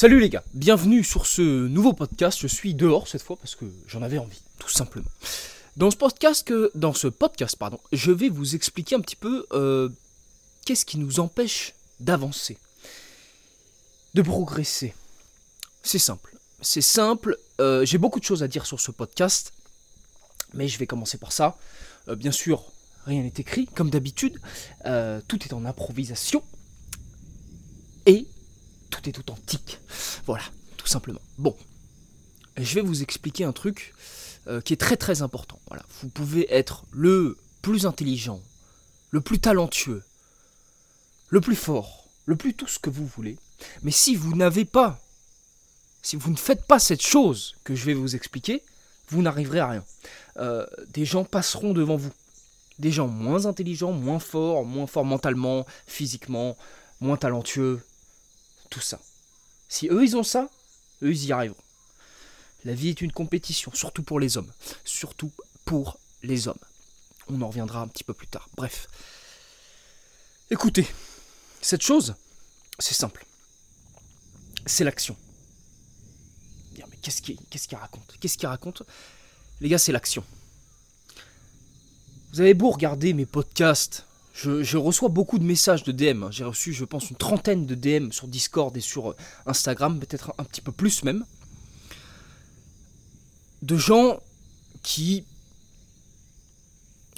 Salut les gars, bienvenue sur ce nouveau podcast. Je suis dehors cette fois parce que j'en avais envie, tout simplement. Dans ce podcast, dans ce podcast pardon, je vais vous expliquer un petit peu euh, qu'est-ce qui nous empêche d'avancer, de progresser. C'est simple, c'est simple. euh, J'ai beaucoup de choses à dire sur ce podcast, mais je vais commencer par ça. Euh, bien sûr, rien n'est écrit, comme d'habitude. Tout est en improvisation. Et tout est authentique. Voilà, tout simplement. Bon, je vais vous expliquer un truc euh, qui est très très important. Voilà, vous pouvez être le plus intelligent, le plus talentueux, le plus fort, le plus tout ce que vous voulez. Mais si vous n'avez pas, si vous ne faites pas cette chose que je vais vous expliquer, vous n'arriverez à rien. Euh, des gens passeront devant vous. Des gens moins intelligents, moins forts, moins forts mentalement, physiquement, moins talentueux, tout ça. Si eux ils ont ça, eux ils y arriveront. La vie est une compétition, surtout pour les hommes. Surtout pour les hommes. On en reviendra un petit peu plus tard. Bref. Écoutez, cette chose, c'est simple. C'est l'action. Mais qu'est-ce qu'il raconte? Qu'est-ce qu'il raconte? Les gars, c'est l'action. Vous avez beau regarder mes podcasts, je, reçois beaucoup de messages de DM. hein. J'ai reçu, je pense, une trentaine de DM sur Discord et sur euh, Instagram, peut-être un petit peu plus même. De gens qui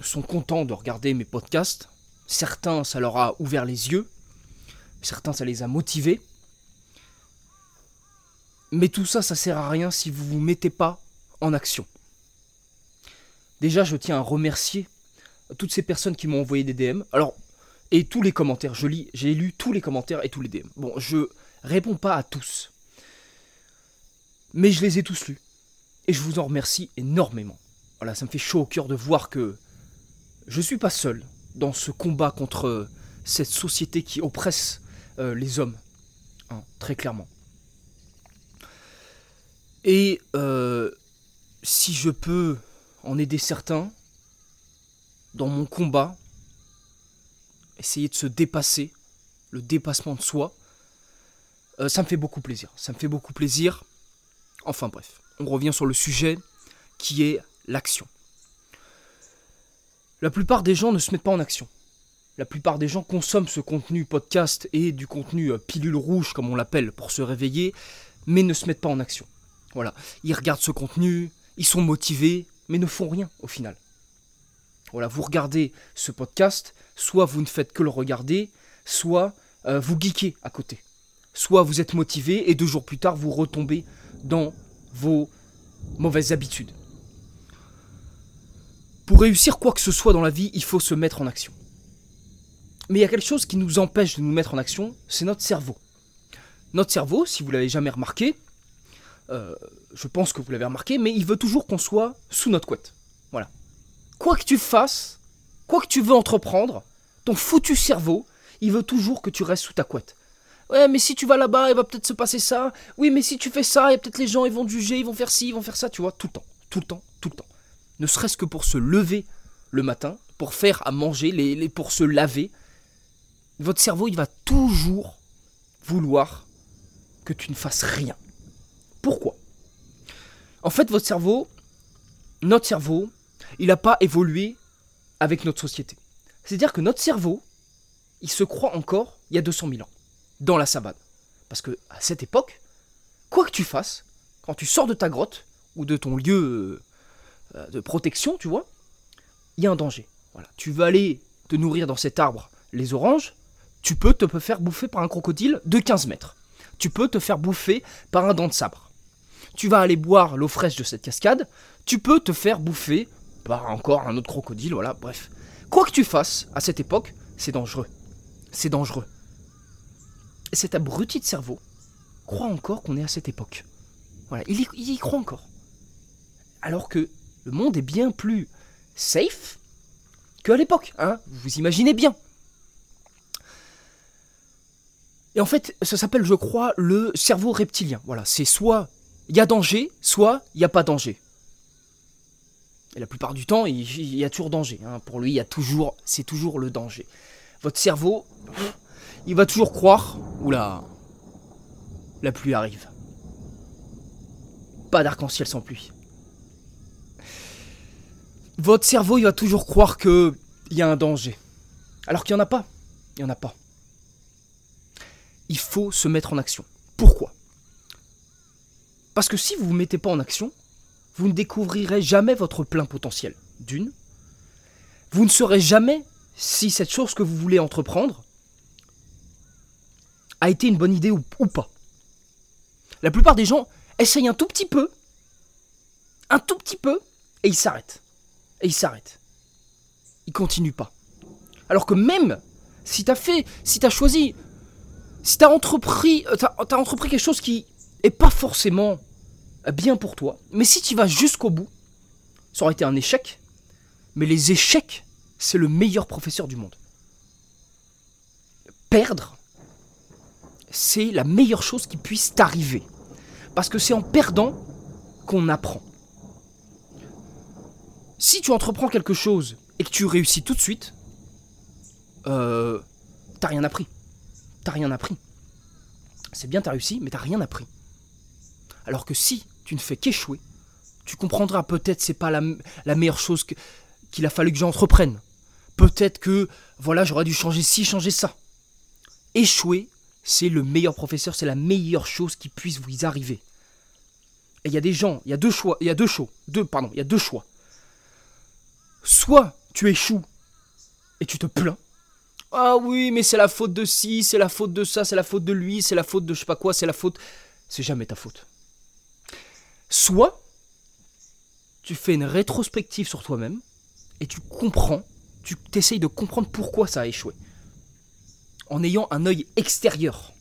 sont contents de regarder mes podcasts. Certains, ça leur a ouvert les yeux. Certains, ça les a motivés. Mais tout ça, ça sert à rien si vous vous mettez pas en action. Déjà, je tiens à remercier toutes ces personnes qui m'ont envoyé des DM. Alors, et tous les commentaires, je lis, j'ai lu tous les commentaires et tous les DM. Bon, je réponds pas à tous. Mais je les ai tous lus. Et je vous en remercie énormément. Voilà, ça me fait chaud au cœur de voir que je suis pas seul dans ce combat contre euh, cette société qui oppresse euh, les hommes. Hein, très clairement. Et euh, si je peux en aider certains, dans mon combat, essayer de se dépasser, le dépassement de soi, euh, ça me fait beaucoup plaisir. Ça me fait beaucoup plaisir. Enfin bref, on revient sur le sujet qui est l'action. La plupart des gens ne se mettent pas en action. La plupart des gens consomment ce contenu podcast et du contenu euh, pilule rouge, comme on l'appelle, pour se réveiller, mais ne se mettent pas en action. Voilà, ils regardent ce contenu, ils sont motivés, mais ne font rien au final. Voilà, vous regardez ce podcast, soit vous ne faites que le regarder, soit euh, vous geekez à côté. Soit vous êtes motivé et deux jours plus tard vous retombez dans vos mauvaises habitudes. Pour réussir quoi que ce soit dans la vie, il faut se mettre en action. Mais il y a quelque chose qui nous empêche de nous mettre en action, c'est notre cerveau. Notre cerveau, si vous l'avez jamais remarqué, euh, je pense que vous l'avez remarqué, mais il veut toujours qu'on soit sous notre couette. Voilà. Quoi que tu fasses, quoi que tu veux entreprendre, ton foutu cerveau, il veut toujours que tu restes sous ta couette. Ouais, mais si tu vas là-bas, il va peut-être se passer ça. Oui, mais si tu fais ça, a peut-être les gens, ils vont juger, ils vont faire ci, ils vont faire ça, tu vois, tout le temps, tout le temps, tout le temps. Ne serait-ce que pour se lever le matin, pour faire à manger, les, les- pour se laver, votre cerveau, il va toujours vouloir que tu ne fasses rien. Pourquoi? En fait, votre cerveau, notre cerveau, il n'a pas évolué avec notre société. C'est-à-dire que notre cerveau, il se croit encore il y a 200 000 ans, dans la sabane. Parce que à cette époque, quoi que tu fasses, quand tu sors de ta grotte ou de ton lieu euh, de protection, tu vois, il y a un danger. Voilà. Tu veux aller te nourrir dans cet arbre les oranges, tu peux te faire bouffer par un crocodile de 15 mètres. Tu peux te faire bouffer par un dent de sabre. Tu vas aller boire l'eau fraîche de cette cascade, tu peux te faire bouffer par encore un autre crocodile, voilà, bref. Quoi que tu fasses à cette époque, c'est dangereux. C'est dangereux. Et cet abruti de cerveau croit encore qu'on est à cette époque. Voilà, il y, il y croit encore. Alors que le monde est bien plus safe qu'à l'époque, hein Vous imaginez bien. Et en fait, ça s'appelle, je crois, le cerveau reptilien. Voilà, c'est soit il y a danger, soit il n'y a pas danger. Et la plupart du temps, il y a toujours danger. hein. Pour lui, il y a toujours, c'est toujours le danger. Votre cerveau, il va toujours croire, oula, la pluie arrive. Pas d'arc-en-ciel sans pluie. Votre cerveau, il va toujours croire qu'il y a un danger. Alors qu'il n'y en a pas. Il n'y en a pas. Il faut se mettre en action. Pourquoi? Parce que si vous ne vous mettez pas en action, vous ne découvrirez jamais votre plein potentiel. D'une. Vous ne saurez jamais si cette chose que vous voulez entreprendre a été une bonne idée ou, pas. La plupart des gens essayent un tout petit peu, un tout petit peu, et ils s'arrêtent. Et ils s'arrêtent. Ils continuent pas. Alors que même si t'as fait, si t'as choisi, si t'as entrepris, euh, t'as, entrepris quelque chose qui est pas forcément bien pour toi, mais si tu vas jusqu'au bout, ça aurait été un échec. Mais les échecs, c'est le meilleur professeur du monde. Perdre, c'est la meilleure chose qui puisse t'arriver. Parce que c'est en perdant qu'on apprend. Si tu entreprends quelque chose et que tu réussis tout de suite, euh, t'as rien appris. T'as rien appris. C'est bien, t'as réussi, mais t'as rien appris. Alors que si tu ne fais qu'échouer, tu comprendras peut-être c'est pas la, meilleure chose qu'il a fallu que j'entreprenne. Peut-être que, voilà, j'aurais dû changer ci, changer ça. Échouer, c'est le meilleur professeur, c'est la meilleure chose qui puisse vous arriver. Et il y a des gens, il y a deux choix, il y a deux choix, deux, pardon, il y a deux choix. Soit tu échoues et tu te plains. Ah oui, mais c'est la faute de ci, c'est la faute de ça, c'est la faute de lui, c'est la faute de je sais pas quoi, c'est la faute. C'est jamais ta faute. Soit tu fais une rétrospective sur toi-même et tu comprends, tu t'essayes de comprendre pourquoi ça a échoué. En ayant un œil extérieur.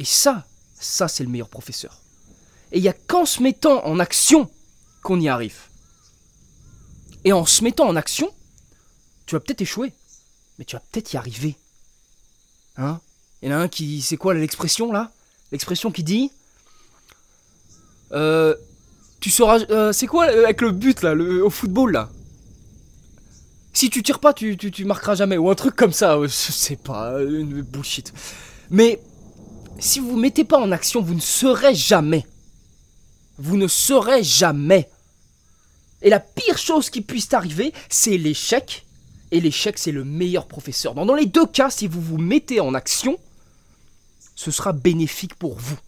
Et ça, ça c'est le meilleur professeur. Et il n'y a qu'en se mettant en action qu'on y arrive. Et en se mettant en action, tu vas peut-être échouer, mais tu vas peut-être y arriver. Hein? Il y en a un qui. C'est quoi l'expression là? L'expression qui dit. Euh, tu seras. Euh, c'est quoi euh, avec le but là, le, au football là? Si tu tires pas, tu, tu, tu, marqueras jamais. Ou un truc comme ça, je sais pas, une bullshit. Mais si vous mettez pas en action, vous ne serez jamais. Vous ne serez jamais. Et la pire chose qui puisse arriver, c'est l'échec. Et l'échec, c'est le meilleur professeur. Dans les deux cas, si vous vous mettez en action, ce sera bénéfique pour vous.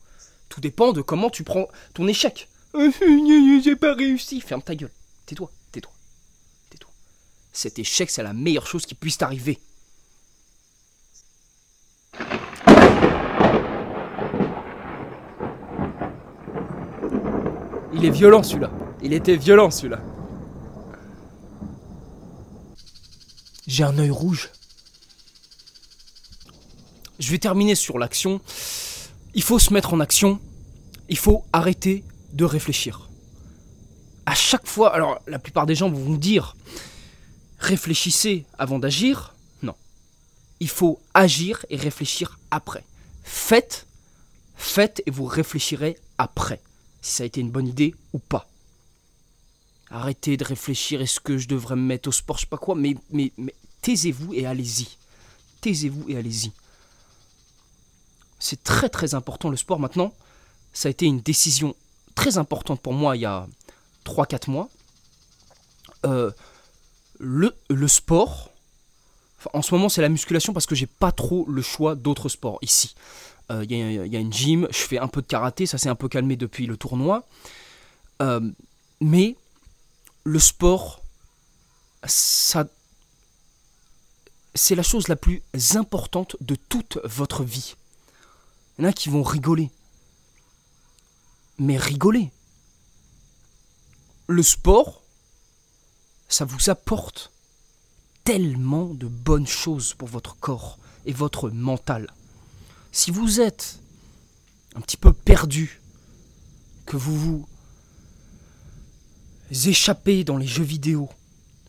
Tout dépend de comment tu prends ton échec. J'ai pas réussi. Ferme ta gueule. Tais-toi, tais-toi, tais-toi. Cet échec, c'est la meilleure chose qui puisse t'arriver. Il est violent celui-là. Il était violent celui-là. J'ai un œil rouge. Je vais terminer sur l'action. Il faut se mettre en action. Il faut arrêter de réfléchir. À chaque fois, alors la plupart des gens vont vous dire réfléchissez avant d'agir. Non. Il faut agir et réfléchir après. Faites, faites et vous réfléchirez après si ça a été une bonne idée ou pas. Arrêtez de réfléchir, est-ce que je devrais me mettre au sport, je sais pas quoi, mais, mais, mais taisez-vous et allez-y. Taisez-vous et allez-y. C'est très très important le sport maintenant. Ça a été une décision très importante pour moi il y a 3-4 mois. Euh, le, sport, en ce moment c'est la musculation parce que j'ai pas trop le choix d'autres sports ici. Euh, il y, a une gym, je fais un peu de karaté, ça s'est un peu calmé depuis le tournoi. Euh, mais le sport, c'est la chose la plus importante de toute votre vie. Il y en a qui vont rigoler. Mais rigoler. Le sport, ça vous apporte tellement de bonnes choses pour votre corps et votre mental. Si vous êtes un petit peu perdu, que vous vous échappez dans les jeux vidéo,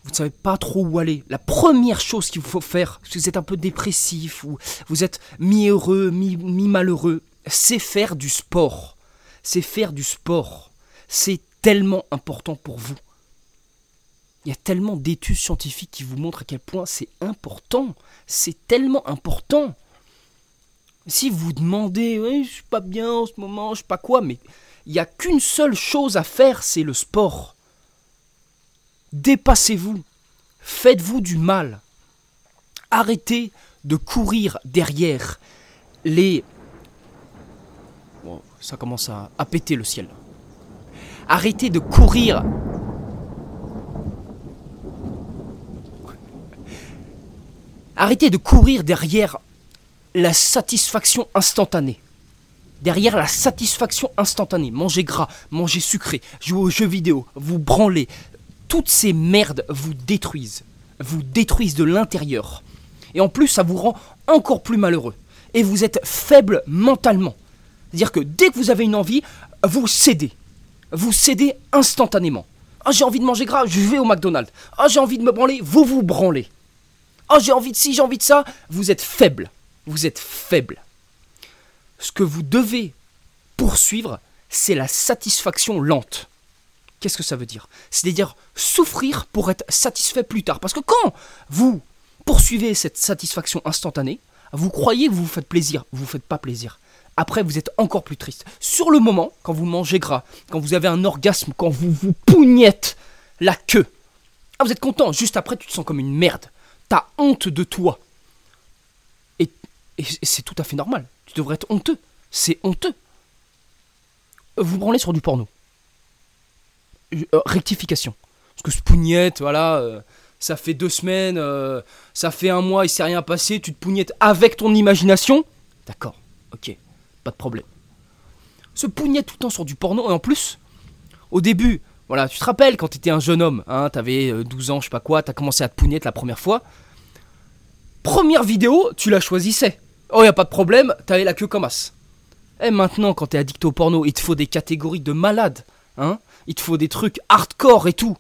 vous ne savez pas trop où aller, la première chose qu'il faut faire, si vous êtes un peu dépressif ou vous êtes mi-heureux, mi-malheureux, c'est faire du sport. C'est faire du sport. C'est tellement important pour vous. Il y a tellement d'études scientifiques qui vous montrent à quel point c'est important. C'est tellement important. Si vous demandez, oui, je suis pas bien en ce moment, je sais pas quoi, mais il n'y a qu'une seule chose à faire, c'est le sport. Dépassez-vous. Faites-vous du mal. Arrêtez de courir derrière les... Ça commence à, à péter le ciel. Arrêtez de courir Arrêtez de courir derrière la satisfaction instantanée. Derrière la satisfaction instantanée. Manger gras, manger sucré, jouer aux jeux vidéo, vous branler. Toutes ces merdes vous détruisent. Vous détruisent de l'intérieur. Et en plus, ça vous rend encore plus malheureux. Et vous êtes faible mentalement. C'est-à-dire que dès que vous avez une envie, vous cédez. Vous cédez instantanément. Ah, j'ai envie de manger gras, je vais au McDonald's. Ah, j'ai envie de me branler, vous vous branlez. Oh, j'ai envie de ci, j'ai envie de ça. Vous êtes faible. Vous êtes faible. Ce que vous devez poursuivre, c'est la satisfaction lente. Qu'est-ce que ça veut dire? C'est-à-dire souffrir pour être satisfait plus tard. Parce que quand vous poursuivez cette satisfaction instantanée, vous croyez que vous vous faites plaisir, vous vous faites pas plaisir. Après, vous êtes encore plus triste. Sur le moment, quand vous mangez gras, quand vous avez un orgasme, quand vous vous pougnette la queue, ah, vous êtes content. Juste après, tu te sens comme une merde. T'as honte de toi. Et, c'est tout à fait normal. Tu devrais être honteux. C'est honteux. Vous branlez sur du porno. Euh, rectification. Parce que ce voilà, euh, ça fait deux semaines, euh, ça fait un mois, il s'est rien passé, tu te pougnettes avec ton imagination. D'accord, ok, pas de problème. Se pougnette tout le temps sur du porno, et en plus, au début, voilà, tu te rappelles quand t'étais un jeune homme, hein, t'avais 12 euh, ans, je sais pas quoi, t'as commencé à te pougnetter la première fois. Première vidéo, tu la choisissais. Oh, y a pas de problème, t'avais la queue comme as. Et maintenant, quand t'es addict au porno, il te faut des catégories de malades, hein. Il te faut des trucs hardcore et tout.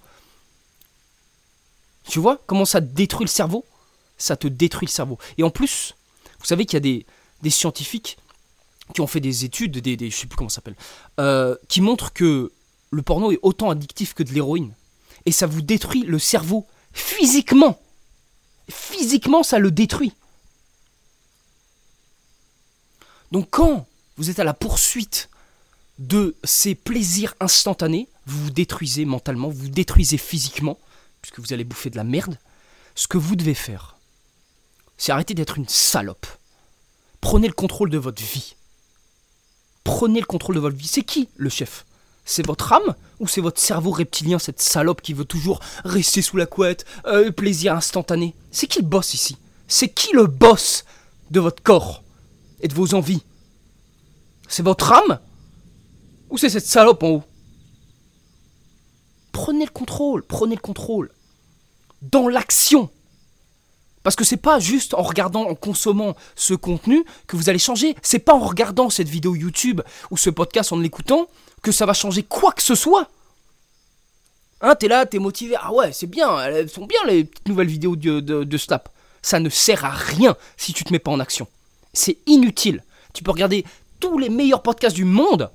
Tu vois comment ça détruit le cerveau? Ça te détruit le cerveau. Et en plus, vous savez qu'il y a des, des, scientifiques qui ont fait des études, des, des je sais plus comment ça s'appelle, euh, qui montrent que le porno est autant addictif que de l'héroïne. Et ça vous détruit le cerveau physiquement. Physiquement, ça le détruit. Donc quand vous êtes à la poursuite de ces plaisirs instantanés, vous vous détruisez mentalement, vous vous détruisez physiquement, puisque vous allez bouffer de la merde. Ce que vous devez faire, c'est arrêter d'être une salope. Prenez le contrôle de votre vie. Prenez le contrôle de votre vie. C'est qui le chef? C'est votre âme ou c'est votre cerveau reptilien, cette salope qui veut toujours rester sous la couette, euh, plaisir instantané? C'est qui le boss ici? C'est qui le boss de votre corps et de vos envies? C'est votre âme Ou c'est cette salope en haut? Prenez le contrôle, prenez le contrôle. Dans l'action. Parce que c'est pas juste en regardant, en consommant ce contenu que vous allez changer. C'est pas en regardant cette vidéo YouTube ou ce podcast en l'écoutant que ça va changer quoi que ce soit. Hein, t'es là, t'es motivé. Ah ouais, c'est bien, elles sont bien les petites nouvelles vidéos de, de, Snap. Ça ne sert à rien si tu te mets pas en action. C'est inutile. Tu peux regarder tous les meilleurs podcasts du monde.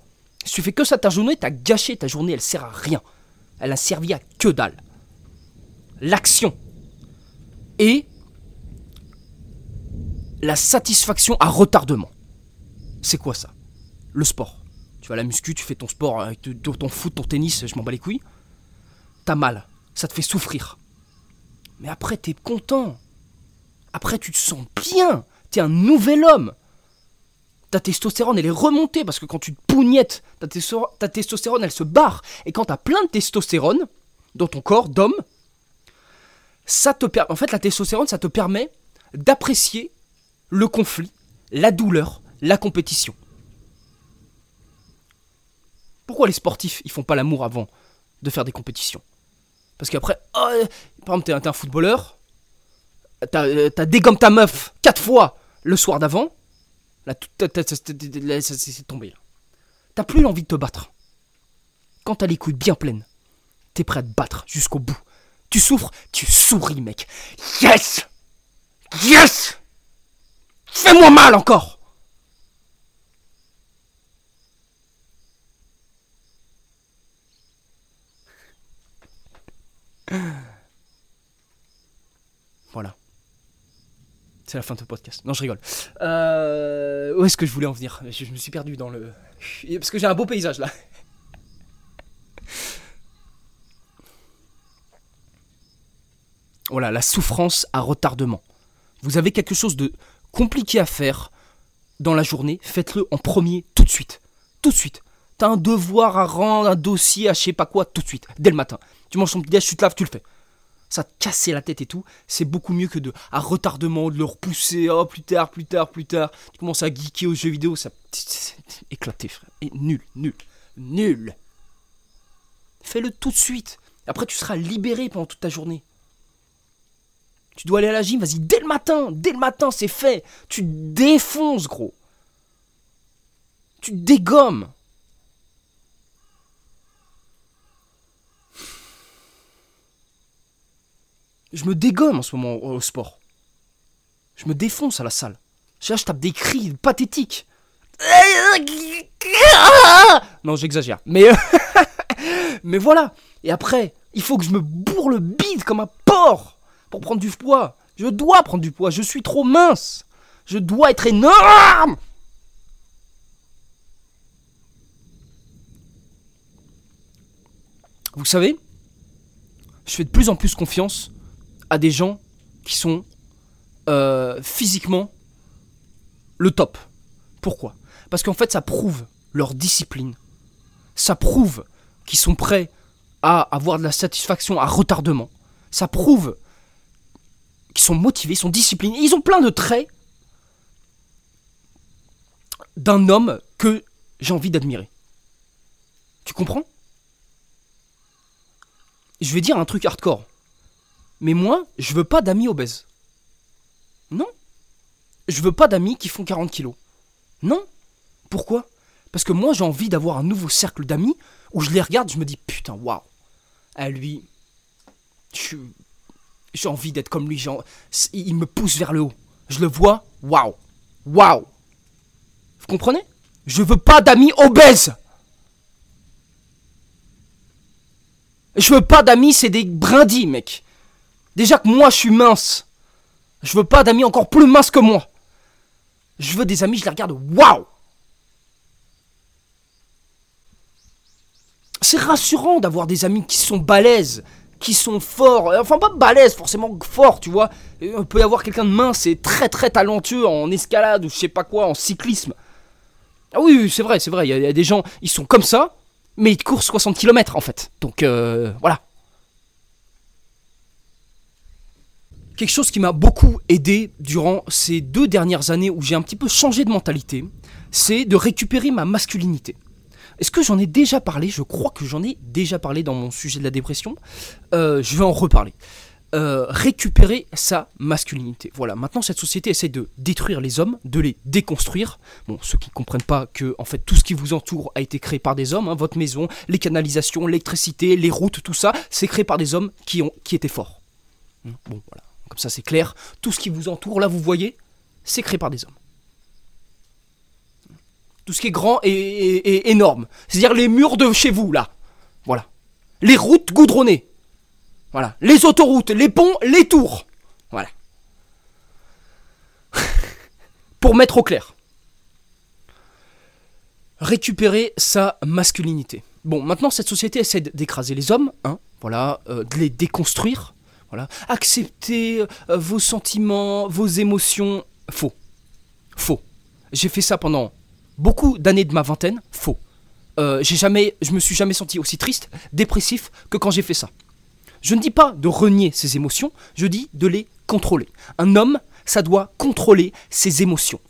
Si tu fais que ça ta journée, t'as gâché ta journée, elle sert à rien. Elle a servi à que dalle. L'action. Et la satisfaction à retardement. C'est quoi ça? Le sport. Tu vas la muscu, tu fais ton sport, avec ton foot, ton tennis, je m'en bats les couilles. T'as mal, ça te fait souffrir. Mais après, t'es content. Après, tu te sens bien. T'es un nouvel homme. Ta testostérone, elle est remontée parce que quand tu te pougnettes, ta, testostérone, elle se barre. Et quand t'as plein de testostérone dans ton corps d'homme, ça te. En fait, la testostérone, ça te permet d'apprécier le conflit, la douleur, la compétition. Pourquoi les sportifs, ils font pas l'amour avant de faire des compétitions? Parce qu'après, oh, par exemple, t'es un, footballeur, t'as dégomme ta meuf quatre fois le soir d'avant, là, c'est tombé. T'as plus l'envie de te battre. Quand t'as les couilles bien pleines, t'es prêt à te battre jusqu'au bout. Tu souffres, tu souris, mec. Yes Yes Fais-moi mal encore Voilà. C'est la fin de ce podcast. Non, je rigole. Euh, où est-ce que je voulais en venir? Je, je me suis perdu dans le. Parce que j'ai un beau paysage là. Voilà, la souffrance à retardement. Vous avez quelque chose de compliqué à faire dans la journée, faites-le en premier tout de suite. Tout de suite. T'as un devoir à rendre, un dossier à je sais pas quoi, tout de suite, dès le matin. Tu manges ton petit déj, tu te laves, tu le fais. Ça te casser la tête et tout, c'est beaucoup mieux que de à retardement, de le repousser, oh plus tard, plus tard, plus tard. Tu commences à geeker aux jeux vidéo, ça éclaté frère. Et nul, nul, nul. Fais-le tout de suite. Après tu seras libéré pendant toute ta journée. Tu dois aller à la gym, vas-y, dès le matin, dès le matin, c'est fait. Tu défonces, gros. Tu dégommes. Je me dégomme en ce moment au sport. Je me défonce à la salle. Là, je tape des cris pathétiques. Non, j'exagère. Mais, mais voilà. Et après, il faut que je me bourre le bide comme un porc pour prendre du poids. Je dois prendre du poids. Je suis trop mince. Je dois être énorme. Vous savez, je fais de plus en plus confiance à des gens qui sont euh, physiquement le top. Pourquoi? Parce qu'en fait, ça prouve leur discipline. Ça prouve qu'ils sont prêts à avoir de la satisfaction à retardement. Ça prouve qu'ils sont motivés, sont disciplinés. Ils ont plein de traits d'un homme que j'ai envie d'admirer. Tu comprends? Je vais dire un truc hardcore. Mais moi, je veux pas d'amis obèses. Non. Je veux pas d'amis qui font 40 kilos. Non. Pourquoi? Parce que moi, j'ai envie d'avoir un nouveau cercle d'amis où je les regarde, je me dis putain, waouh. À lui, j'ai envie d'être comme lui. Il me pousse vers le haut. Je le vois, waouh. Waouh. Vous comprenez? Je veux pas d'amis obèses. Je veux pas d'amis, c'est des brindilles, mec. Déjà que moi je suis mince. Je veux pas d'amis encore plus minces que moi. Je veux des amis, je les regarde, waouh C'est rassurant d'avoir des amis qui sont balèzes, qui sont forts. Enfin, pas balèzes, forcément forts, tu vois. On peut avoir quelqu'un de mince et très très talentueux en escalade ou je sais pas quoi, en cyclisme. Ah oui, c'est vrai, c'est vrai. Il y, a des gens, ils sont comme ça, mais ils courent 60 km en fait. Donc euh, voilà. Quelque chose qui m'a beaucoup aidé durant ces deux dernières années où j'ai un petit peu changé de mentalité, c'est de récupérer ma masculinité. Est-ce que j'en ai déjà parlé? Je crois que j'en ai déjà parlé dans mon sujet de la dépression. Euh, je vais en reparler. Euh, récupérer sa masculinité. Voilà, maintenant cette société essaie de détruire les hommes, de les déconstruire. Bon, ceux qui ne comprennent pas que en fait tout ce qui vous entoure a été créé par des hommes, hein, votre maison, les canalisations, l'électricité, les routes, tout ça, c'est créé par des hommes qui, ont, qui étaient forts. Bon, voilà. Comme ça, c'est clair. Tout ce qui vous entoure, là, vous voyez, c'est créé par des hommes. Tout ce qui est grand et, énorme. C'est-à-dire les murs de chez vous, là. Voilà. Les routes goudronnées. Voilà. Les autoroutes, les ponts, les tours. Voilà. Pour mettre au clair. Récupérer sa masculinité. Bon, maintenant, cette société essaie d'écraser les hommes, hein, voilà, euh, de les déconstruire, voilà. Accepter euh, vos sentiments, vos émotions. Faux. Faux. J'ai fait ça pendant beaucoup d'années de ma vingtaine. Faux. Euh, j'ai jamais, je me suis jamais senti aussi triste, dépressif que quand j'ai fait ça. Je ne dis pas de renier ses émotions, je dis de les contrôler. Un homme, ça doit contrôler ses émotions.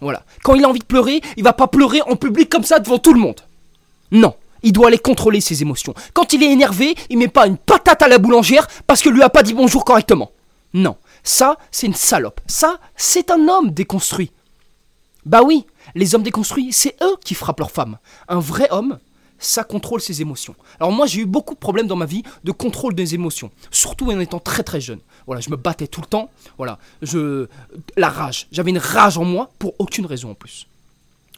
Voilà. Quand il a envie de pleurer, il va pas pleurer en public comme ça devant tout le monde. Non il doit aller contrôler ses émotions. Quand il est énervé, il met pas une patate à la boulangère parce que lui a pas dit bonjour correctement. Non, ça, c'est une salope. Ça, c'est un homme déconstruit. Bah oui, les hommes déconstruits, c'est eux qui frappent leurs femmes. Un vrai homme, ça contrôle ses émotions. Alors moi, j'ai eu beaucoup de problèmes dans ma vie de contrôle des émotions, surtout en étant très très jeune. Voilà, je me battais tout le temps. Voilà, je la rage. J'avais une rage en moi pour aucune raison en plus.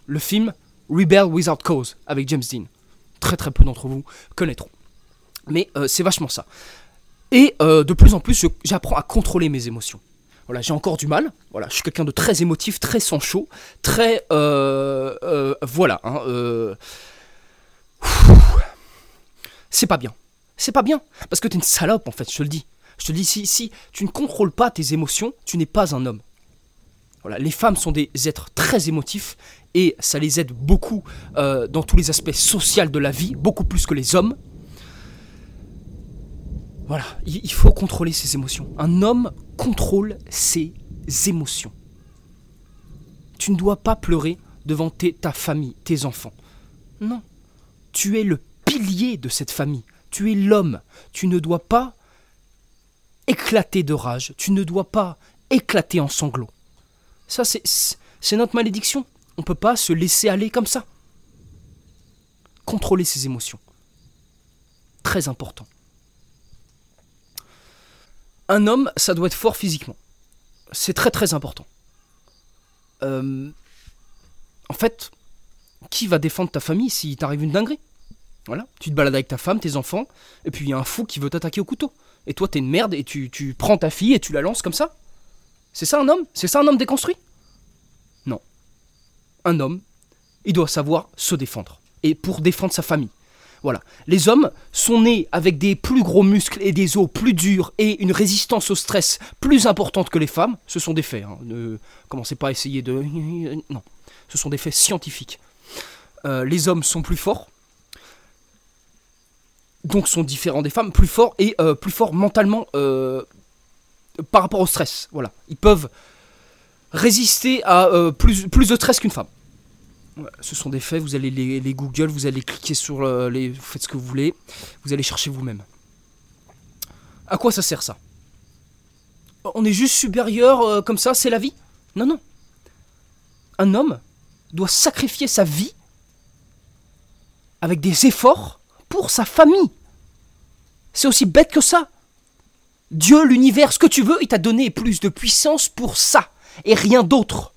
Le film Rebel Without Cause avec James Dean très très peu d'entre vous connaîtront. Mais euh, c'est vachement ça. Et euh, de plus en plus, j'apprends à contrôler mes émotions. Voilà, j'ai encore du mal. Voilà, je suis quelqu'un de très émotif, très sans chaud, très euh, voilà. Hein, c'est pas bien. C'est pas bien parce que t'es une salope en fait. Je te le dis. Je te le dis si si tu ne contrôles pas tes émotions, tu n'es pas un homme. Les femmes sont des êtres très émotifs et ça les aide beaucoup dans tous les aspects sociaux de la vie, beaucoup plus que les hommes. Voilà, il faut contrôler ses émotions. Un homme contrôle ses émotions. Tu ne dois pas pleurer devant ta famille, tes enfants. Non. Tu es le pilier de cette famille. Tu es l'homme. Tu ne dois pas éclater de rage. Tu ne dois pas éclater en sanglots. Ça, c'est notre malédiction. On ne peut pas se laisser aller comme ça. Contrôler ses émotions. Très important un homme, ça doit être fort physiquement. C'est très très important. Euh, en fait, qui va défendre ta famille si t'arrive une dinguerie? Voilà, tu te balades avec ta femme, tes enfants, et puis il y a un fou qui veut t'attaquer au couteau. Et toi, t'es une merde et tu prends ta fille et tu la lances comme ça C'est ça un homme? C'est ça un homme déconstruit? Non. Un homme, il doit savoir se défendre. Et pour défendre sa famille. Voilà. Les hommes sont nés avec des plus gros muscles et des os plus durs et une résistance au stress plus importante que les femmes. Ce sont des faits. Hein. Ne commencez pas à essayer de... Non. Ce sont des faits scientifiques. Euh, les hommes sont plus forts. Donc sont différents des femmes, plus forts et euh, plus forts mentalement euh, par rapport au stress. Voilà. Ils peuvent résister à plus, plus de stress qu'une femme ce sont des faits, vous allez les, Google, vous allez cliquer sur euh, les. Vous faites ce que vous voulez, vous allez chercher vous-même. À quoi ça sert ça? On est juste supérieur euh, comme ça, c'est la vie? Non, non. Un homme doit sacrifier sa vie avec des efforts pour sa famille. C'est aussi bête que ça. Dieu, l'univers, ce que tu veux, il t'a donné plus de puissance pour ça et rien d'autre.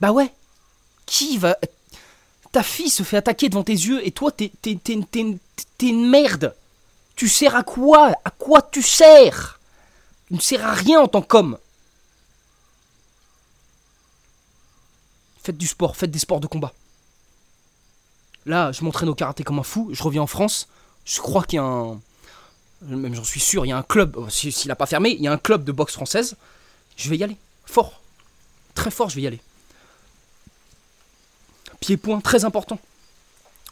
Bah ouais. Qui va. Ta fille se fait attaquer devant tes yeux et toi, t'es, t'es, une merde. Tu sers à quoi? À quoi tu sers? Tu ne sers à rien en tant qu'homme. Faites du sport, faites des sports de combat. Là, je m'entraîne au karaté comme un fou, je reviens en France, je crois qu'il y a un... Même j'en suis sûr, il y a un club, euh, s'il n'a pas fermé, il y a un club de boxe française. Je vais y aller, fort. Très fort, je vais y aller. Pied-point, très important.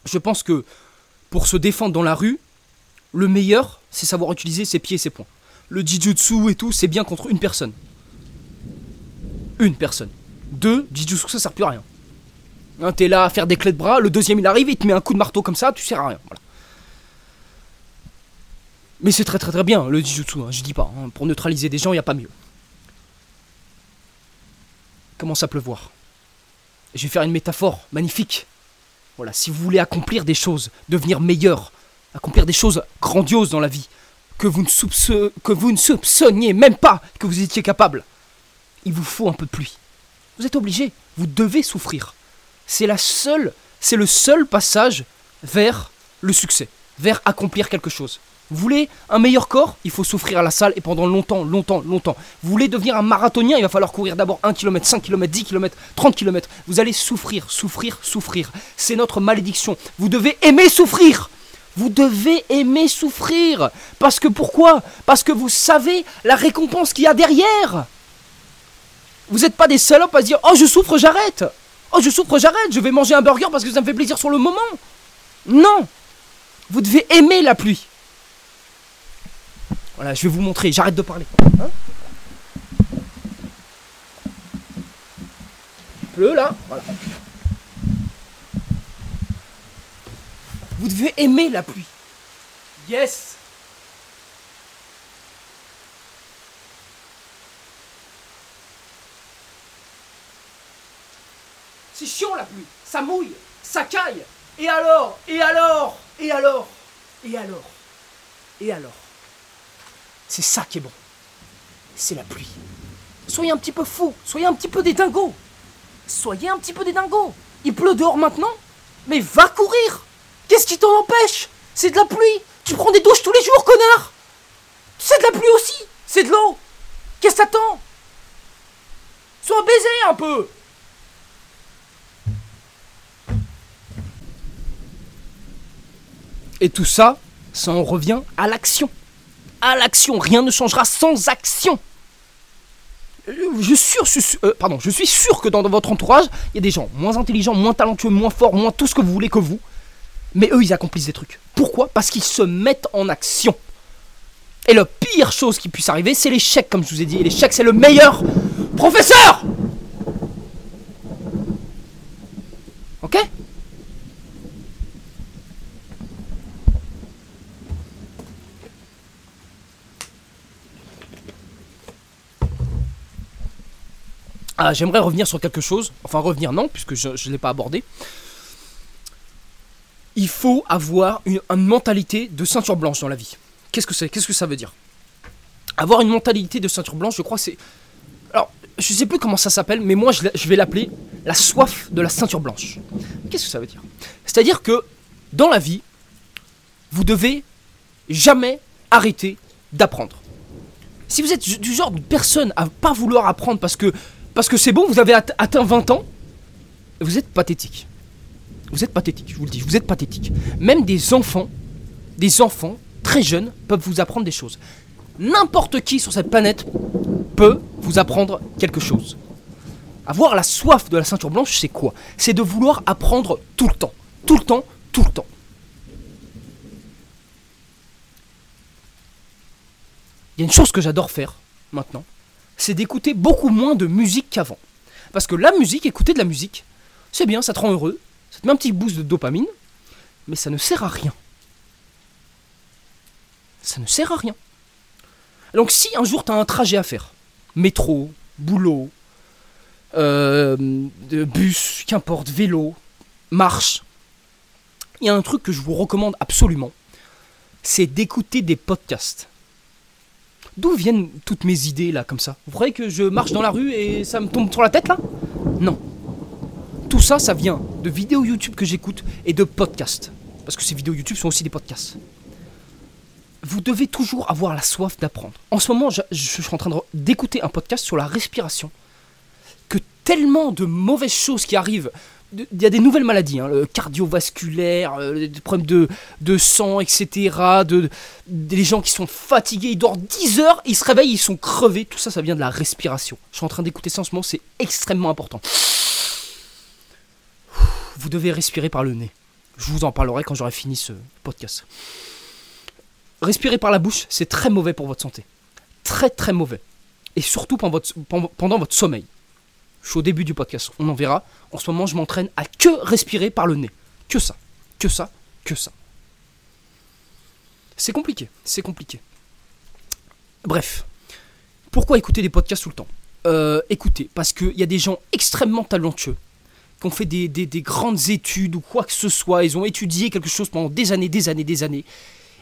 Je pense que pour se défendre dans la rue, le meilleur, c'est savoir utiliser ses pieds et ses poings. Le jujutsu et tout, c'est bien contre une personne. Une personne. Deux, jujutsu, ça sert plus à rien. Hein, T'es là à faire des clés de bras, le deuxième il arrive, il te met un coup de marteau comme ça, tu sers à rien. Mais c'est très très très bien le jujutsu, hein, je dis pas. Hein. pour neutraliser des gens, il n'y a pas mieux. Commence à pleuvoir? Je vais faire une métaphore magnifique. Voilà, si vous voulez accomplir des choses, devenir meilleur, accomplir des choses grandioses dans la vie, que vous ne, que vous ne soupçonniez même pas que vous étiez capable, il vous faut un peu de pluie. Vous êtes obligé, vous devez souffrir. C'est la seule, c'est le seul passage vers le succès, vers accomplir quelque chose. Vous voulez un meilleur corps Il faut souffrir à la salle et pendant longtemps, longtemps, longtemps. Vous voulez devenir un marathonien Il va falloir courir d'abord 1 km, 5 km, 10 km, 30 km. Vous allez souffrir, souffrir, souffrir. C'est notre malédiction. Vous devez aimer souffrir. Vous devez aimer souffrir. Parce que pourquoi? Parce que vous savez la récompense qu'il y a derrière. Vous n'êtes pas des salopes à se dire Oh, je souffre, j'arrête. Oh, je souffre, j'arrête. Je vais manger un burger parce que ça me fait plaisir sur le moment. Non. Vous devez aimer la pluie. Voilà, je vais vous montrer, j'arrête de parler. Hein pleut là, voilà. Vous devez aimer la pluie. Yes C'est chiant la pluie, ça mouille, ça caille. Et alors? Et alors? Et alors? Et alors? Et alors? C'est ça qui est bon. C'est la pluie. Soyez un petit peu fou, soyez un petit peu des dingos. Soyez un petit peu des dingos. Il pleut dehors maintenant Mais va courir Qu'est-ce qui t'en empêche? C'est de la pluie Tu prends des douches tous les jours, connard C'est de la pluie aussi C'est de l'eau Qu'est-ce que t'attends? Sois baisé un peu Et tout ça, ça en revient à l'action. À l'action, rien ne changera sans action. Euh, Je suis, sûr, je suis- euh, je suis sûr que dans, dans votre entourage, il y a des gens moins intelligents, moins talentueux, moins forts, moins tout ce que vous voulez que vous. Mais eux, ils accomplissent des trucs. Pourquoi? Parce qu'ils se mettent en action. Et la pire chose qui puisse arriver, c'est l'échec, comme je vous ai dit. Et l'échec, c'est le meilleur professeur Ok Ah, J'aimerais revenir sur quelque chose. Enfin, revenir non, puisque je ne l'ai pas abordé. Il faut avoir une, mentalité de ceinture blanche dans la vie. Qu'est-ce que c'est? Qu'est-ce que ça veut dire? Avoir une mentalité de ceinture blanche, je crois, c'est. Alors, je sais plus comment ça s'appelle, mais moi, je, je vais l'appeler la soif de la ceinture blanche. Qu'est-ce que ça veut dire? C'est-à-dire que dans la vie, vous devez jamais arrêter d'apprendre. Si vous êtes du genre de personne à pas vouloir apprendre parce que parce que c'est bon, vous avez at- atteint 20 ans, vous êtes pathétique. Vous êtes pathétique, je vous le dis, vous êtes pathétique. Même des enfants, des enfants très jeunes peuvent vous apprendre des choses. N'importe qui sur cette planète peut vous apprendre quelque chose. Avoir la soif de la ceinture blanche, c'est quoi? C'est de vouloir apprendre tout le temps. Tout le temps, tout le temps. Il y a une chose que j'adore faire maintenant, c'est d'écouter beaucoup moins de musique qu'avant. Parce que la musique, écouter de la musique, c'est bien, ça te rend heureux, ça te met un petit boost de dopamine, mais ça ne sert à rien. Ça ne sert à rien. Donc si un jour tu as un trajet à faire, métro, boulot, euh, bus, qu'importe, vélo, marche, il y a un truc que je vous recommande absolument, c'est d'écouter des podcasts. D'où viennent toutes mes idées là comme ça? Vous croyez que je marche dans la rue et ça me tombe sur la tête là? Non. Tout ça, ça vient de vidéos YouTube que j'écoute et de podcasts. Parce que ces vidéos YouTube sont aussi des podcasts. Vous devez toujours avoir la soif d'apprendre. En ce moment, je, je suis en train d'écouter un podcast sur la respiration. Que tellement de mauvaises choses qui arrivent. Il y a des nouvelles maladies, hein, le cardiovasculaire, euh, des problèmes de, de sang, etc. De, des gens qui sont fatigués, ils dorment 10 heures, ils se réveillent, ils sont crevés. Tout ça, ça vient de la respiration. Je suis en train d'écouter ça en ce moment, c'est extrêmement important. Vous devez respirer par le nez. Je vous en parlerai quand j'aurai fini ce podcast. Respirer par la bouche, c'est très mauvais pour votre santé. Très très mauvais. Et surtout pendant votre sommeil. Je suis au début du podcast, on en verra. En ce moment, je m'entraîne à que respirer par le nez. Que ça. Que ça. Que ça. C'est compliqué. C'est compliqué. Bref. Pourquoi écouter des podcasts tout le temps? Euh, Écoutez, parce qu'il y a des gens extrêmement talentueux qui ont fait des, des- des grandes études ou quoi que ce soit. Ils ont étudié quelque chose pendant des années, des années, des années.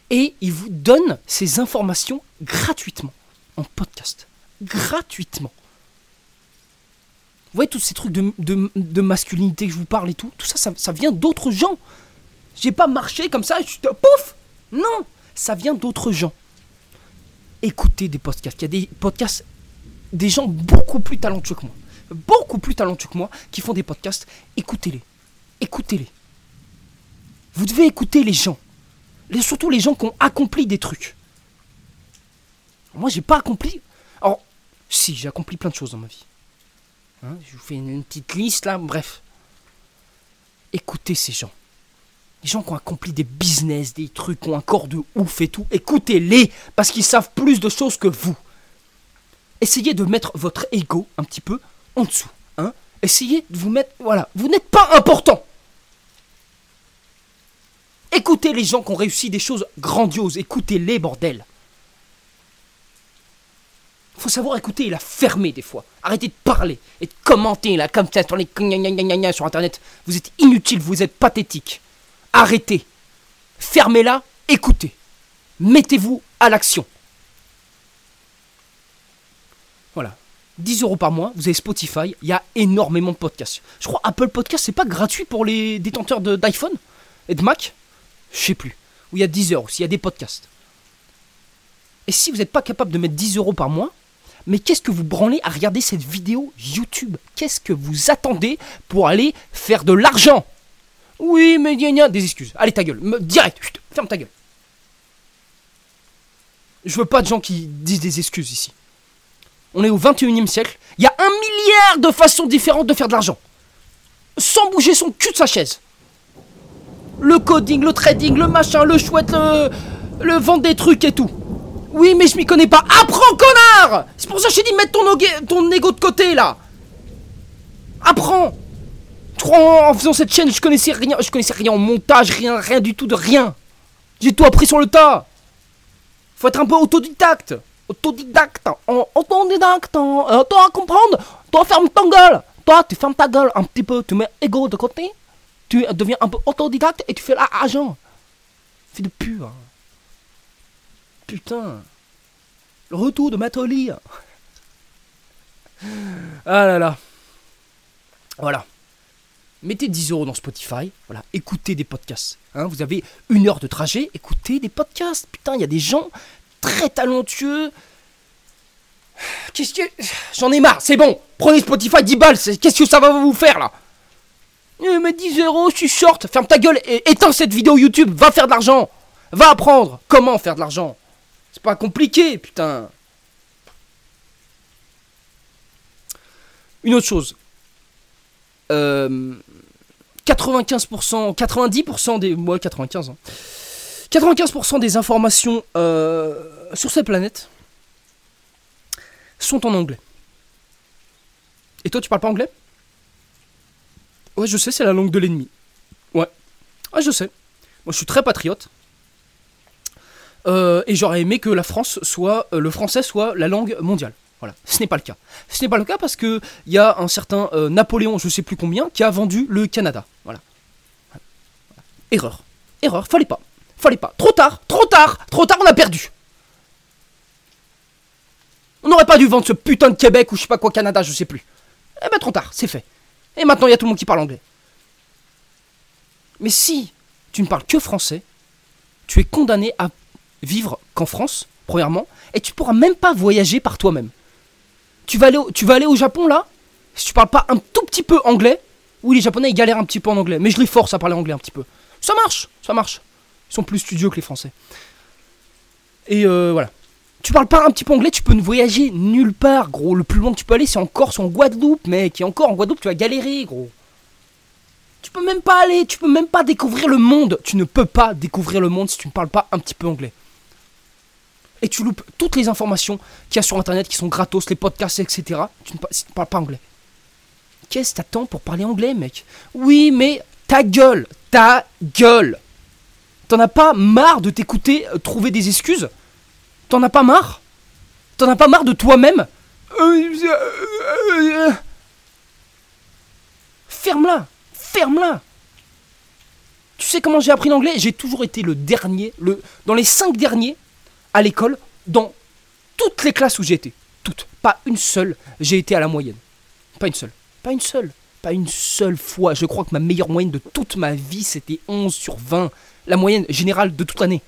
Et ils vous donnent ces informations gratuitement en podcast. Gratuitement. Vous voyez tous ces trucs de, masculinité que je vous parle et tout, tout ça, ça, vient d'autres gens. J'ai pas marché comme ça, et je te pouf Non, ça vient d'autres gens. Écoutez des podcasts. Il y a des podcasts, des gens beaucoup plus talentueux que moi, beaucoup plus talentueux que moi, qui font des podcasts. Écoutez-les, écoutez-les. Vous devez écouter les gens, Les- surtout les gens qui ont accompli des trucs. Moi, j'ai pas accompli. Alors, si, j'ai accompli plein de choses dans ma vie. Hein, je vous fais une, petite liste là, bref. Écoutez ces gens. Les gens qui ont accompli des business, des trucs, qui ont un corps de ouf et tout. Écoutez-les, parce qu'ils savent plus de choses que vous. Essayez de mettre votre ego un petit peu en dessous. Hein Essayez de vous mettre. Voilà, vous n'êtes pas important. Écoutez les gens qui ont réussi des choses grandioses. Écoutez-les, bordel. Faut savoir écouter et la fermer des fois. Arrêtez de parler et de commenter là comme ça sur les sur internet. Vous êtes inutile, vous êtes pathétique. Arrêtez. Fermez-la, écoutez. Mettez-vous à l'action. Voilà. 10 euros par mois, vous avez Spotify, il y a énormément de podcasts. Je crois Apple Podcast, c'est pas gratuit pour les détenteurs d'iPhone et de Mac? Je sais plus. Où il y a 10 heures aussi, il y a des podcasts. Et si vous n'êtes pas capable de mettre 10 euros par mois, mais qu'est-ce que vous branlez à regarder cette vidéo YouTube? Qu'est-ce que vous attendez pour aller faire de l'argent? Oui, mais y a des excuses. Allez, ta gueule. Direct. ferme ta gueule. Je veux pas de gens qui disent des excuses ici. On est au 21 e siècle. Il y a un milliard de façons différentes de faire de l'argent. Sans bouger son cul de sa chaise. Le coding, le trading, le machin, le chouette, le, le vendre des trucs et tout. Oui, mais je m'y connais pas. Apprends, connard C'est pour ça que j'ai dit mettre ton, ego de côté, là. Apprends en, faisant cette chaîne, je connaissais rien, je connaissais rien en montage, rien, rien du tout de rien. J'ai tout appris sur le tas. Faut être un peu autodidacte. Autodidacte. En, autodidacte. Euh, toi, comprendre. Toi, ferme ta gueule. Toi, tu fermes ta gueule un petit peu. Tu mets ego de côté. Tu deviens un peu autodidacte et tu fais l'argent. Fais de pur. Putain. Le retour de Matoli. Ah là là. Voilà. Mettez 10 euros dans Spotify. Voilà. Écoutez des podcasts. Hein, vous avez une heure de trajet. Écoutez des podcasts. Putain, il y a des gens très talentueux. Qu'est-ce que. J'en ai marre, c'est bon. Prenez Spotify 10 balles. Qu'est-ce que ça va vous faire là? Eh, Mais 10 euros, je suis short. Ferme ta gueule et éteins cette vidéo YouTube. Va faire de l'argent. Va apprendre comment faire de l'argent. C'est pas compliqué, putain. Une autre chose. 95%, euh, 90% des... Moi, 95. 95% des informations euh, sur cette planète sont en anglais. Et toi, tu parles pas anglais? Ouais, je sais, c'est la langue de l'ennemi. Ouais. Ouais, je sais. Moi, je suis très patriote. Euh, et j'aurais aimé que la France soit, euh, le français soit la langue mondiale. Voilà, ce n'est pas le cas. Ce n'est pas le cas parce que il y a un certain euh, Napoléon, je sais plus combien, qui a vendu le Canada. Voilà. Erreur. Erreur, fallait pas. Fallait pas. Trop tard, trop tard, trop tard, on a perdu. On n'aurait pas dû vendre ce putain de Québec ou je sais pas quoi, Canada, je sais plus. Eh ben trop tard, c'est fait. Et maintenant il y a tout le monde qui parle anglais. Mais si tu ne parles que français, tu es condamné à vivre qu'en France, premièrement, et tu pourras même pas voyager par toi-même. Tu vas aller au, tu vas aller au Japon là, si tu parles pas un tout petit peu anglais, oui les Japonais ils galèrent un petit peu en anglais, mais je les force à parler anglais un petit peu. Ça marche, ça marche. Ils sont plus studieux que les Français. Et euh, voilà. Tu parles pas un petit peu anglais, tu peux ne voyager nulle part, gros. Le plus loin que tu peux aller, c'est en Corse en Guadeloupe, mec. Et encore en Guadeloupe, tu vas galérer, gros. Tu peux même pas aller, tu peux même pas découvrir le monde. Tu ne peux pas découvrir le monde si tu ne parles pas un petit peu anglais et tu loupes toutes les informations qu'il y a sur internet qui sont gratos, les podcasts, etc. Tu ne, parles pas anglais. Qu'est-ce que t'attends pour parler anglais, mec? Oui, mais ta gueule, ta gueule. T'en as pas marre de t'écouter euh, trouver des excuses? T'en as pas marre? T'en as pas marre de toi-même? Ferme-la Ferme-la Tu sais comment j'ai appris l'anglais? J'ai toujours été le dernier, dans les cinq derniers, à l'école, dans toutes les classes où j'ai été. Toutes. Pas une seule, j'ai été à la moyenne. Pas une seule. Pas une seule. Pas une seule fois. Je crois que ma meilleure moyenne de toute ma vie, c'était 11 sur 20. La moyenne générale de toute l'année.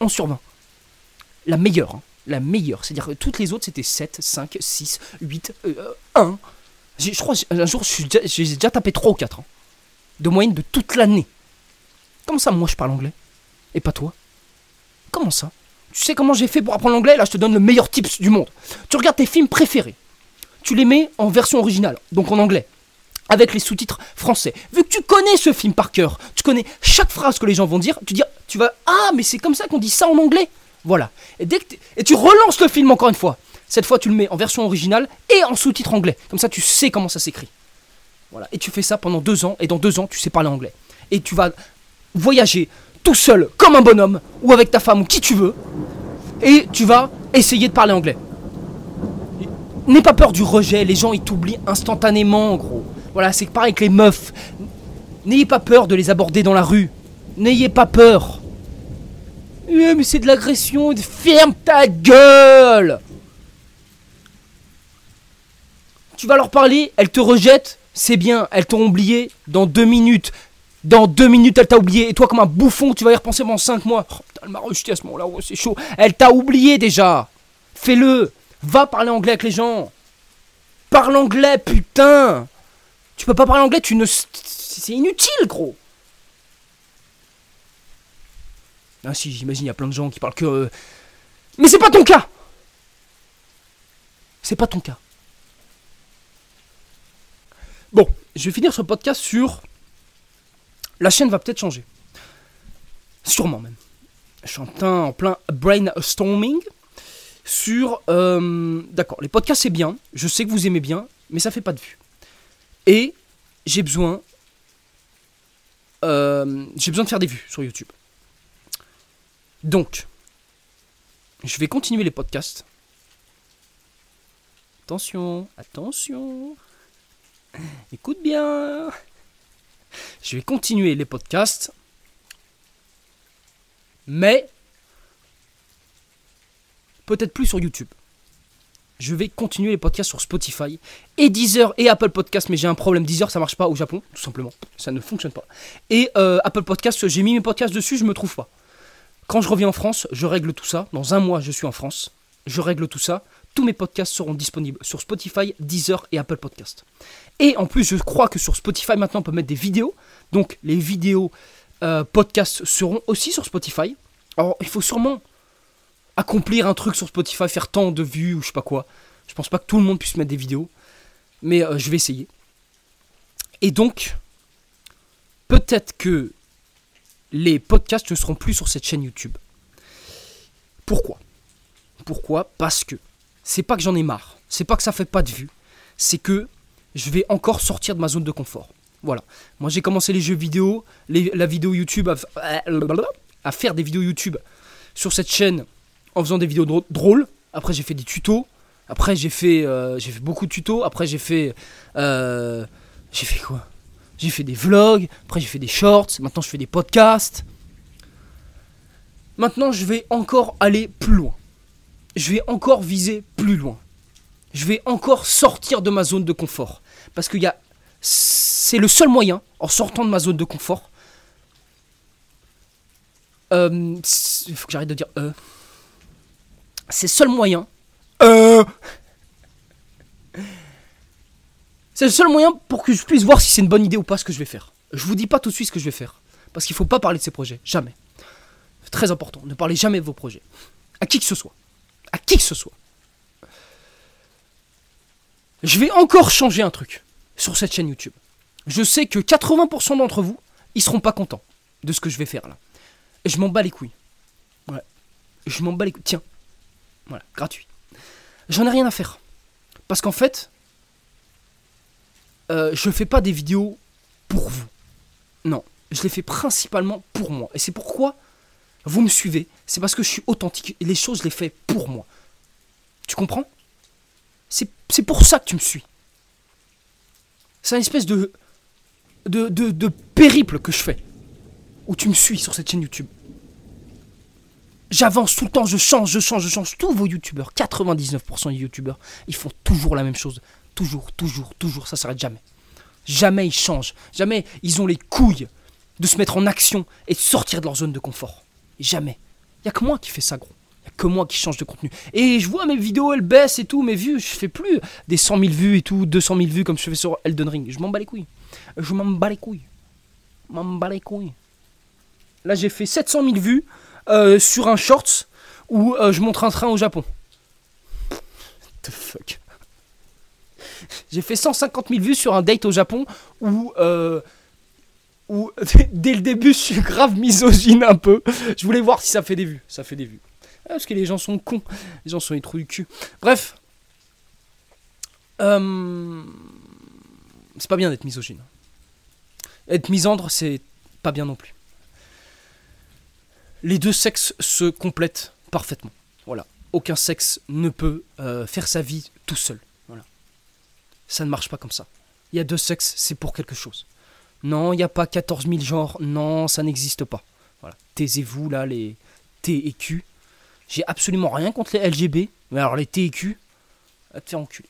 11 sur 20. La meilleure. Hein. La meilleure. C'est-à-dire que toutes les autres, c'était 7, 5, 6, 8, 1. Je crois un jour, j'ai déjà tapé 3 ou 4. Hein, de moyenne de toute l'année. Comment ça, moi, je parle anglais? Et pas toi? Comment ça? Tu sais comment j'ai fait pour apprendre l'anglais? Là, je te donne le meilleur tips du monde. Tu regardes tes films préférés. Tu les mets en version originale, donc en anglais, avec les sous-titres français. Vu que tu connais ce film par cœur, tu connais chaque phrase que les gens vont dire, tu dis, tu vas, ah, mais c'est comme ça qu'on dit ça en anglais. Voilà. Et, dès que et tu relances le film encore une fois. Cette fois, tu le mets en version originale et en sous-titre anglais. Comme ça, tu sais comment ça s'écrit. Voilà. Et tu fais ça pendant deux ans, et dans deux ans, tu sais parler anglais. Et tu vas voyager tout seul, comme un bonhomme, ou avec ta femme, ou qui tu veux, et tu vas essayer de parler anglais. N'aie pas peur du rejet, les gens ils t'oublient instantanément, gros. Voilà, c'est pareil avec les meufs. N'ayez pas peur de les aborder dans la rue. N'ayez pas peur. Eh, mais c'est de l'agression. Ferme ta gueule Tu vas leur parler, elles te rejettent, c'est bien, elles t'ont oublié dans deux minutes. Dans deux minutes, elle t'a oublié. Et toi, comme un bouffon, tu vas y repenser pendant cinq mois. Oh, elle m'a rejeté à ce moment-là. C'est chaud. Elle t'a oublié déjà. Fais-le. Va parler anglais avec les gens. Parle anglais, putain. Tu peux pas parler anglais, tu ne. C'est inutile, gros. Ah si, j'imagine, il y a plein de gens qui parlent que... euh, Mais c'est pas ton cas C'est pas ton cas. Bon, je vais finir ce podcast sur... La chaîne va peut-être changer. Sûrement même. Je suis en plein, brainstorming sur... euh, D'accord, les podcasts c'est bien, je sais que vous aimez bien, mais ça fait pas de vues. Et j'ai besoin... euh, j'ai besoin de faire des vues sur YouTube. Donc, je vais continuer les podcasts. Attention, attention. Écoute bien. Je vais continuer les podcasts. Mais peut-être plus sur YouTube. Je vais continuer les podcasts sur Spotify et Deezer et Apple Podcasts, mais j'ai un problème. Deezer, ça marche pas au Japon, tout simplement. Ça ne fonctionne pas. Et euh, Apple Podcasts, j'ai mis mes podcasts dessus, je me trouve pas. Quand je reviens en France, je règle tout ça. Dans un mois, je suis en France. Je règle tout ça. Tous mes podcasts seront disponibles sur Spotify, Deezer et Apple Podcasts. Et en plus, je crois que sur Spotify, maintenant, on peut mettre des vidéos. Donc, les vidéos euh, podcasts seront aussi sur Spotify. Alors, il faut sûrement accomplir un truc sur Spotify, faire tant de vues ou je sais pas quoi. Je pense pas que tout le monde puisse mettre des vidéos. Mais euh, je vais essayer. Et donc, peut-être que les podcasts ne seront plus sur cette chaîne YouTube. Pourquoi? Pourquoi? Parce que c'est pas que j'en ai marre, c'est pas que ça fait pas de vues, c'est que je vais encore sortir de ma zone de confort. Voilà. Moi j'ai commencé les jeux vidéo, la vidéo YouTube, à, faire des vidéos YouTube sur cette chaîne en faisant des vidéos drôles. Après j'ai fait des tutos. Après j'ai fait, euh, beaucoup de tutos. Après j'ai fait, euh, j'ai fait quoi? J'ai fait des vlogs. Après j'ai fait des shorts. Maintenant je fais des podcasts. Maintenant je vais encore aller plus loin. Je vais encore viser plus loin. Je vais encore sortir de ma zone de confort. Parce qu'il y a. C'est le seul moyen, en sortant de ma zone de confort. Euh, faut que j'arrête de dire euh. C'est le seul moyen. Euh. C'est le seul moyen pour que je puisse voir si c'est une bonne idée ou pas ce que je vais faire. Je vous dis pas tout de suite ce que je vais faire. Parce qu'il faut pas parler de ces projets. Jamais. Très important. Ne parlez jamais de vos projets. À qui que ce soit. À qui que ce soit. Je vais encore changer un truc sur cette chaîne YouTube. Je sais que 80% d'entre vous, ils seront pas contents de ce que je vais faire là. Et je m'en bats les couilles. Ouais. Je m'en bats les couilles. Tiens. Voilà, gratuit. J'en ai rien à faire. Parce qu'en fait, euh, je fais pas des vidéos pour vous. Non, je les fais principalement pour moi. Et c'est pourquoi vous me suivez. C'est parce que je suis authentique. Et les choses, je les fais pour moi. Tu comprends? C'est c'est pour ça que tu me suis. C'est une espèce de, de, de, périple que je fais. Où tu me suis sur cette chaîne YouTube. J'avance tout le temps, je change, je change, je change. Tous vos youtubeurs, 99% des youtubeurs, ils font toujours la même chose. Toujours, toujours, toujours, ça s'arrête jamais. Jamais ils changent. Jamais ils ont les couilles de se mettre en action et de sortir de leur zone de confort. Jamais. Il a que moi qui fais ça, gros. Que moi qui change de contenu. Et je vois mes vidéos, elles baissent et tout, mes vues, je fais plus des 100 000 vues et tout, 200 000 vues comme je fais sur Elden Ring. Je m'en bats les couilles. Je m'en bats les couilles. M'en bats les couilles. Là, j'ai fait 700 000 vues euh, sur un shorts où euh, je montre un train au Japon. The fuck? J'ai fait 150 000 vues sur un date au Japon où, euh, où dès le début, je suis grave misogyne un peu. Je voulais voir si ça fait des vues. Ça fait des vues. Ah, parce que les gens sont cons. Les gens sont les trous du cul. Bref. Euh, C'est pas bien d'être misogyne. Être misandre, c'est pas bien non plus. Les deux sexes se complètent parfaitement. Voilà. Aucun sexe ne peut euh, faire sa vie tout seul. Voilà. Ça ne marche pas comme ça. Il y a deux sexes, c'est pour quelque chose. Non, il n'y a pas 14 000 genres. Non, ça n'existe pas. Voilà. Taisez-vous là, les T et Q. J'ai absolument rien contre les LGB. Mais alors les T et Q, à te faire enculer.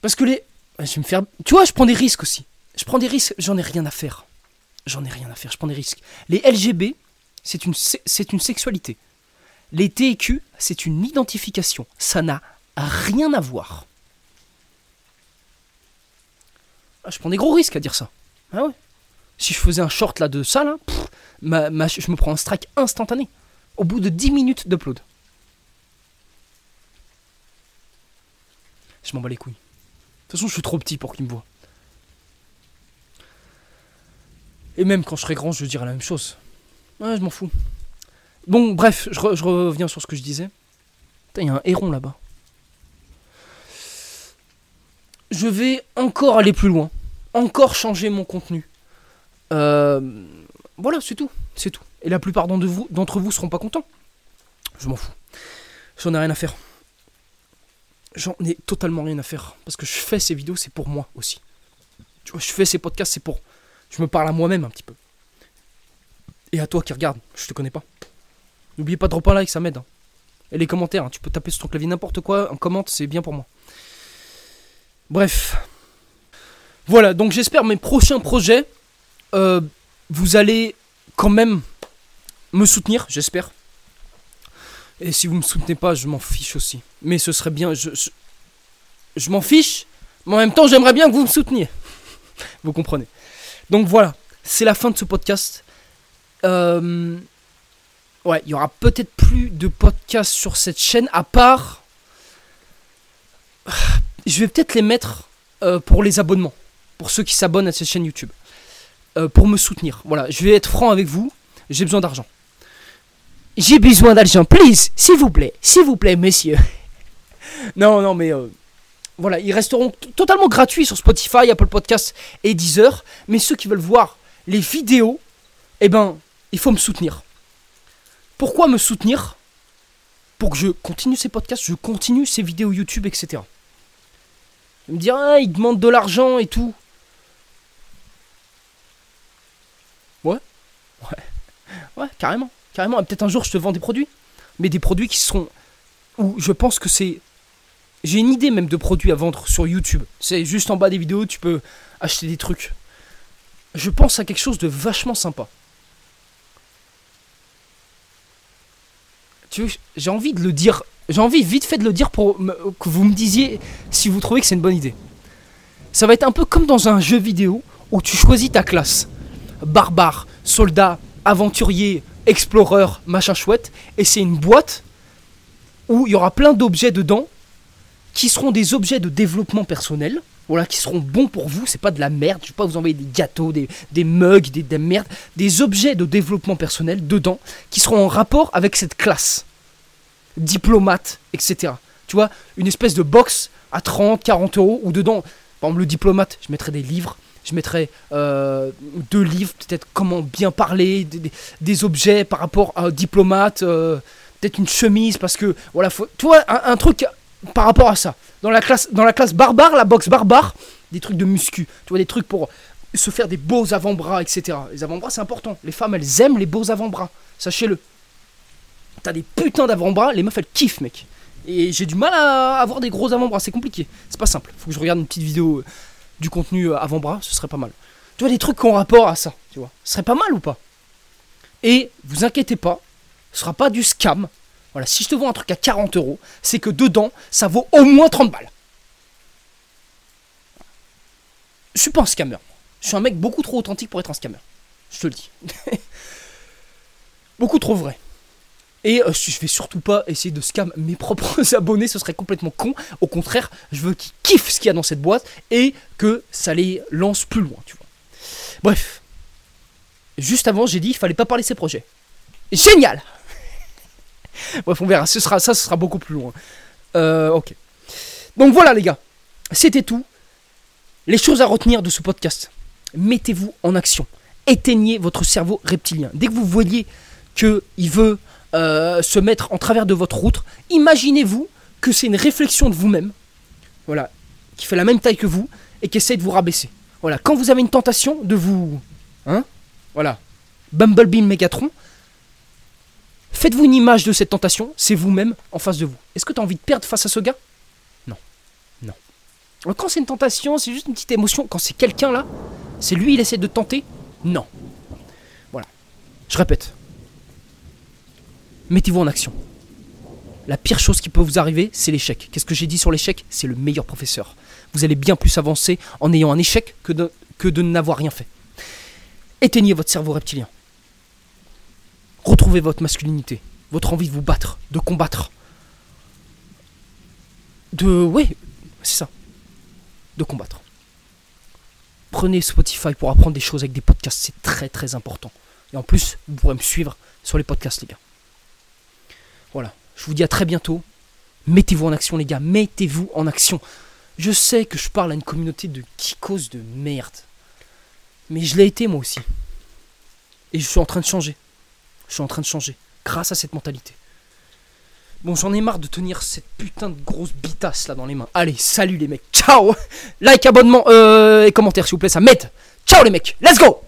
Parce que les. Tu vois, je prends des risques aussi. Je prends des risques, j'en ai rien à faire. J'en ai rien à faire, je prends des risques. Les LGB, c'est une, c'est une sexualité. Les TQ, c'est une identification. Ça n'a rien à voir. Ah, je prends des gros risques à dire ça. Ah ouais. Si je faisais un short là de ça, là, je me prends un strike instantané. Au bout de 10 minutes d'upload. Je m'en bats les couilles. De toute façon, je suis trop petit pour qu'il me voit. Et même quand je serai grand, je dirai la même chose. Ouais, je m'en fous. Bon, bref, je, reviens sur ce que je disais. il y a un héron là-bas. Je vais encore aller plus loin. Encore changer mon contenu. Euh, voilà, c'est tout. C'est tout. Et la plupart d'entre vous, d'entre seront pas contents. Je m'en fous. J'en ai rien à faire. J'en ai totalement rien à faire. Parce que je fais ces vidéos, c'est pour moi aussi. Tu vois, je fais ces podcasts, c'est pour. Je me parle à moi-même un petit peu. Et à toi qui regarde, je te connais pas. N'oubliez pas de dropper un like, ça m'aide. Hein. Et les commentaires, hein, tu peux taper sur ton clavier n'importe quoi, un commente, c'est bien pour moi. Bref. Voilà, donc j'espère mes prochains projets, euh, vous allez quand même me soutenir, j'espère. Et si vous me soutenez pas, je m'en fiche aussi. Mais ce serait bien, je, je, m'en fiche, mais en même temps, j'aimerais bien que vous me souteniez. vous comprenez. Donc voilà, c'est la fin de ce podcast. Euh, ouais, il y aura peut-être plus de podcasts sur cette chaîne, à part. Je vais peut-être les mettre euh, pour les abonnements, pour ceux qui s'abonnent à cette chaîne YouTube, euh, pour me soutenir. Voilà, je vais être franc avec vous, j'ai besoin d'argent. J'ai besoin d'argent, please, s'il vous plaît, s'il vous plaît, messieurs. non, non, mais euh, voilà, ils resteront totalement gratuits sur Spotify, Apple Podcasts et Deezer. Mais ceux qui veulent voir les vidéos, eh ben, il faut me soutenir. Pourquoi me soutenir? Pour que je continue ces podcasts, je continue ces vidéos YouTube, etc. Ils me dire, ah, ils demandent de l'argent et tout. Ouais. Ouais. Ouais, carrément. Carrément. Peut-être un jour, je te vends des produits. Mais des produits qui seront. Où je pense que c'est. J'ai une idée même de produits à vendre sur YouTube. C'est juste en bas des vidéos, tu peux acheter des trucs. Je pense à quelque chose de vachement sympa. Tu j'ai envie de le dire. J'ai envie vite fait de le dire pour que vous me disiez si vous trouvez que c'est une bonne idée. Ça va être un peu comme dans un jeu vidéo où tu choisis ta classe. Barbare, soldat, aventurier, explorer, machin chouette. Et c'est une boîte où il y aura plein d'objets dedans qui seront des objets de développement personnel. Voilà, qui seront bons pour vous, c'est pas de la merde, je vais pas vous envoyer des gâteaux, des, mugs, des, des merdes, des objets de développement personnel dedans, qui seront en rapport avec cette classe. Diplomate, etc. Tu vois, une espèce de box à 30, 40 euros, ou dedans, par exemple le diplomate, je mettrai des livres, je mettrai euh, deux livres, peut-être comment bien parler, des, objets par rapport à un diplomate, euh, peut-être une chemise, parce que, voilà, faut, tu vois, un, truc par rapport à ça. Dans la classe, dans la classe barbare, la boxe barbare, des trucs de muscu, tu vois, des trucs pour se faire des beaux avant-bras, etc. Les avant-bras, c'est important. Les femmes, elles aiment les beaux avant-bras, sachez-le. T'as des putains d'avant-bras, les meufs, elles kiffent, mec. Et j'ai du mal à avoir des gros avant-bras, c'est compliqué. C'est pas simple. Faut que je regarde une petite vidéo du contenu euh, avant-bras, ce serait pas mal. Tu vois, des trucs qui ont rapport à ça, tu vois. Ce serait pas mal ou pas? Et vous inquiétez pas, ce sera pas du scam. Voilà, si je te vends un truc à 40 euros, c'est que dedans, ça vaut au moins 30 balles. Je suis pas un scammer. Je suis un mec beaucoup trop authentique pour être un scammer. Je te le dis. beaucoup trop vrai. Et euh, je vais surtout pas essayer de scam mes propres abonnés, ce serait complètement con. Au contraire, je veux qu'ils kiffent ce qu'il y a dans cette boîte et que ça les lance plus loin, tu vois. Bref. Juste avant, j'ai dit il fallait pas parler de ces projets. Génial Bref, on verra. Ça, ce sera beaucoup plus loin. Euh, ok. Donc voilà, les gars. C'était tout. Les choses à retenir de ce podcast. Mettez-vous en action. Éteignez votre cerveau reptilien. Dès que vous voyez qu'il veut euh, se mettre en travers de votre route, imaginez-vous que c'est une réflexion de vous-même, voilà, qui fait la même taille que vous et qui essaie de vous rabaisser. Voilà, quand vous avez une tentation de vous, hein, voilà, Bumblebee Megatron, faites-vous une image de cette tentation, c'est vous-même en face de vous. Est-ce que tu as envie de perdre face à ce gars? Non, non. Quand c'est une tentation, c'est juste une petite émotion. Quand c'est quelqu'un là, c'est lui, il essaie de tenter? Non, Je répète. Mettez-vous en action. La pire chose qui peut vous arriver, c'est l'échec. Qu'est-ce que j'ai dit sur l'échec? C'est le meilleur professeur. Vous allez bien plus avancer en ayant un échec que de, n'avoir rien fait. Éteignez votre cerveau reptilien. Retrouvez votre masculinité, votre envie de vous battre, de combattre. De... Oui, c'est ça. De combattre. Prenez Spotify pour apprendre des choses avec des podcasts, c'est très très important. Et en plus, vous pourrez me suivre sur les podcasts, les gars. Je vous dis à très bientôt. Mettez-vous en action, les gars. Mettez-vous en action. Je sais que je parle à une communauté de kikos de merde. Mais je l'ai été moi aussi. Et je suis en train de changer. Je suis en train de changer. Grâce à cette mentalité. Bon, j'en ai marre de tenir cette putain de grosse bitasse là dans les mains. Allez, salut les mecs. Ciao Like, abonnement euh, et commentaire s'il vous plaît, ça m'aide. Ciao les mecs. Let's go